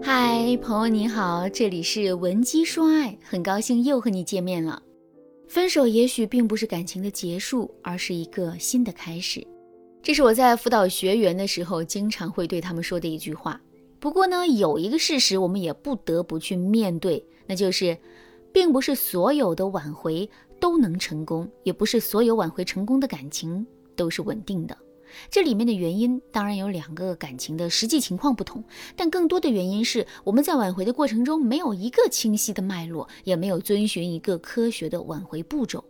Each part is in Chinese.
嗨，朋友你好，这里是文姬说爱，很高兴又和你见面了。分手也许并不是感情的结束，而是一个新的开始。这是我在辅导学员的时候经常会对他们说的一句话。不过呢，有一个事实我们也不得不去面对，那就是，并不是所有的挽回都能成功，也不是所有挽回成功的感情都是稳定的。这里面的原因当然有两个感情的实际情况不同，但更多的原因是我们在挽回的过程中没有一个清晰的脉络，也没有遵循一个科学的挽回步骤。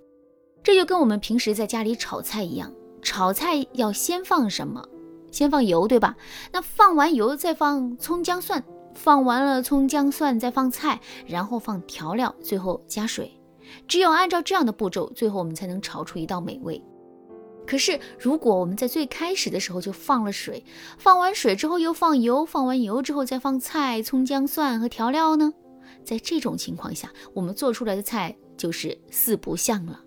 这就跟我们平时在家里炒菜一样，炒菜要先放什么？先放油，对吧？那放完油再放葱姜蒜，放完了葱姜蒜再放菜，然后放调料，最后加水。只有按照这样的步骤，最后我们才能炒出一道美味。可是，如果我们在最开始的时候就放了水，放完水之后又放油，放完油之后再放菜、葱、姜、蒜和调料呢？在这种情况下，我们做出来的菜就是四不像了。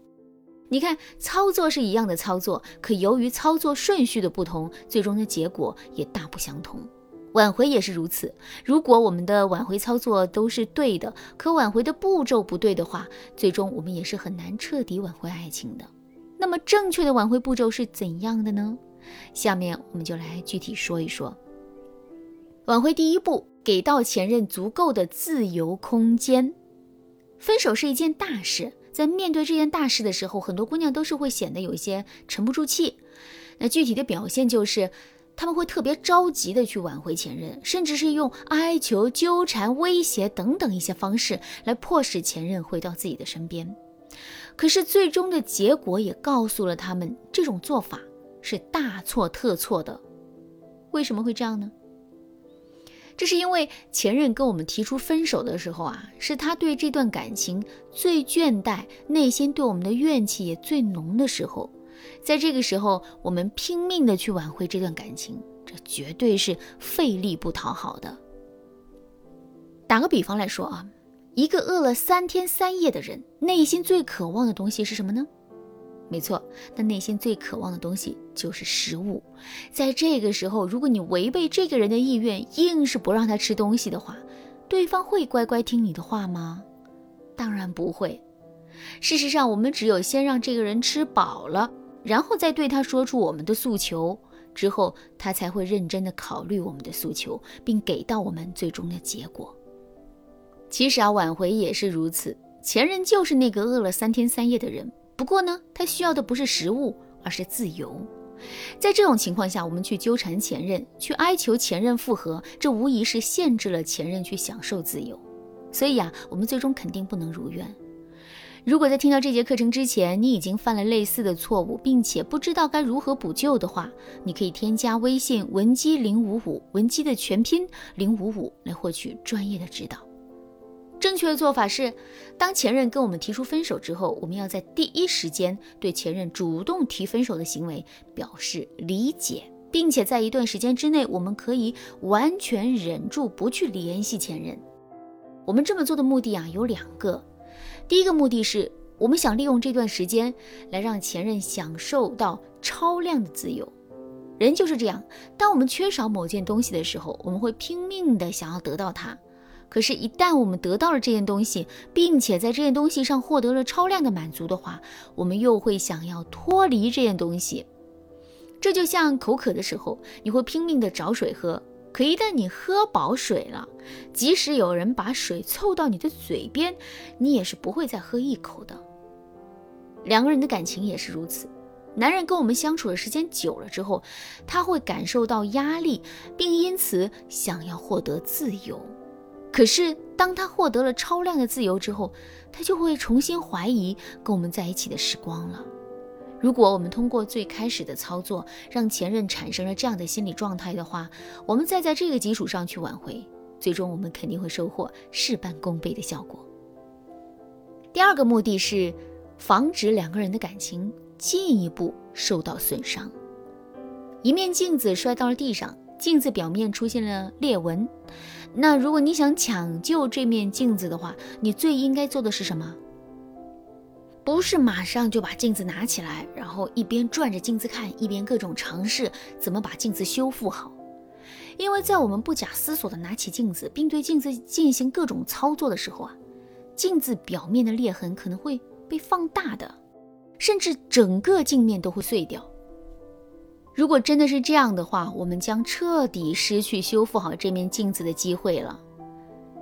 你看，操作是一样的操作，可由于操作顺序的不同，最终的结果也大不相同。挽回也是如此，如果我们的挽回操作都是对的，可挽回的步骤不对的话，最终我们也是很难彻底挽回爱情的。那么正确的挽回步骤是怎样的呢？下面我们就来具体说一说。挽回第一步，给到前任足够的自由空间。分手是一件大事，在面对这件大事的时候，很多姑娘都是会显得有一些沉不住气。那具体的表现就是，他们会特别着急的去挽回前任，甚至是用哀求、纠缠、威胁等等一些方式来迫使前任回到自己的身边。可是最终的结果也告诉了他们，这种做法是大错特错的。为什么会这样呢？这是因为前任跟我们提出分手的时候啊，是他对这段感情最倦怠，内心对我们的怨气也最浓的时候。在这个时候，我们拼命的去挽回这段感情，这绝对是费力不讨好的。打个比方来说啊。一个饿了三天三夜的人，内心最渴望的东西是什么呢？没错，他内心最渴望的东西就是食物。在这个时候，如果你违背这个人的意愿，硬是不让他吃东西的话，对方会乖乖听你的话吗？当然不会。事实上，我们只有先让这个人吃饱了，然后再对他说出我们的诉求，之后他才会认真的考虑我们的诉求，并给到我们最终的结果。其实啊，挽回也是如此。前任就是那个饿了三天三夜的人，不过呢，他需要的不是食物，而是自由。在这种情况下，我们去纠缠前任，去哀求前任复合，这无疑是限制了前任去享受自由。所以呀，我们最终肯定不能如愿。如果在听到这节课程之前，你已经犯了类似的错误，并且不知道该如何补救的话，你可以添加微信文姬零五五，文姬的全拼零五五，来获取专业的指导。正确的做法是，当前任跟我们提出分手之后，我们要在第一时间对前任主动提分手的行为表示理解，并且在一段时间之内，我们可以完全忍住不去联系前任。我们这么做的目的啊有两个，第一个目的是我们想利用这段时间来让前任享受到超量的自由。人就是这样，当我们缺少某件东西的时候，我们会拼命的想要得到它。可是，一旦我们得到了这件东西，并且在这件东西上获得了超量的满足的话，我们又会想要脱离这件东西。这就像口渴的时候，你会拼命的找水喝，可一旦你喝饱水了，即使有人把水凑到你的嘴边，你也是不会再喝一口的。两个人的感情也是如此，男人跟我们相处的时间久了之后，他会感受到压力，并因此想要获得自由。可是，当他获得了超量的自由之后，他就会重新怀疑跟我们在一起的时光了。如果我们通过最开始的操作让前任产生了这样的心理状态的话，我们再在这个基础上去挽回，最终我们肯定会收获事半功倍的效果。第二个目的是防止两个人的感情进一步受到损伤。一面镜子摔到了地上，镜子表面出现了裂纹。那如果你想抢救这面镜子的话，你最应该做的是什么？不是马上就把镜子拿起来，然后一边转着镜子看，一边各种尝试怎么把镜子修复好。因为在我们不假思索地拿起镜子，并对镜子进行各种操作的时候啊，镜子表面的裂痕可能会被放大的，甚至整个镜面都会碎掉。如果真的是这样的话，我们将彻底失去修复好这面镜子的机会了。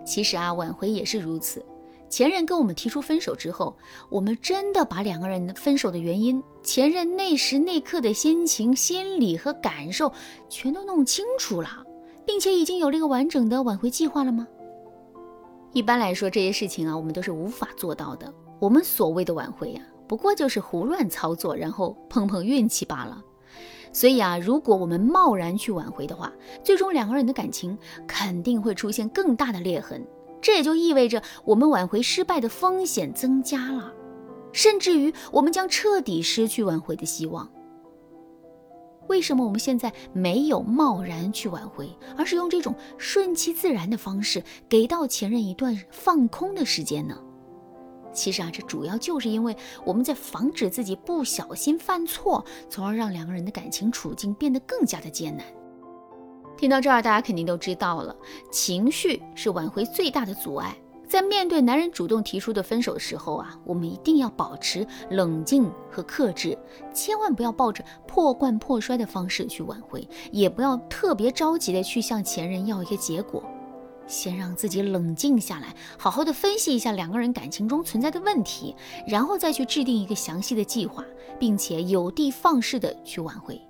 其实啊，挽回也是如此。前任跟我们提出分手之后，我们真的把两个人分手的原因、前任那时那刻的心情、心理和感受全都弄清楚了，并且已经有了一个完整的挽回计划了吗？一般来说，这些事情啊，我们都是无法做到的。我们所谓的挽回啊，不过就是胡乱操作，然后碰碰运气罢了。所以啊，如果我们贸然去挽回的话，最终两个人的感情肯定会出现更大的裂痕。这也就意味着我们挽回失败的风险增加了，甚至于我们将彻底失去挽回的希望。为什么我们现在没有贸然去挽回，而是用这种顺其自然的方式给到前任一段放空的时间呢？其实啊，这主要就是因为我们在防止自己不小心犯错，从而让两个人的感情处境变得更加的艰难。听到这儿，大家肯定都知道了，情绪是挽回最大的阻碍。在面对男人主动提出的分手的时候啊，我们一定要保持冷静和克制，千万不要抱着破罐破摔的方式去挽回，也不要特别着急的去向前任要一个结果。先让自己冷静下来，好好的分析一下两个人感情中存在的问题，然后再去制定一个详细的计划，并且有的放矢的去挽回。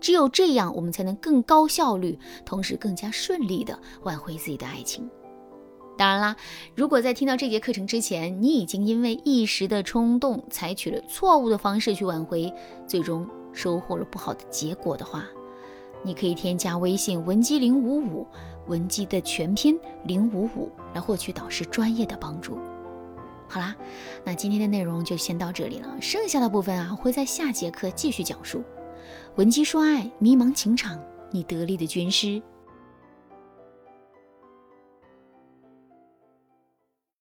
只有这样，我们才能更高效率，同时更加顺利地挽回自己的爱情。当然啦，如果在听到这节课程之前，你已经因为一时的冲动，采取了错误的方式去挽回，最终收获了不好的结果的话，你可以添加微信文姬零五五，文姬的全拼零五五，来获取导师专业的帮助。好啦，那今天的内容就先到这里了，剩下的部分啊，会在下节课继续讲述。文姬说爱，迷茫情场，你得力的军师。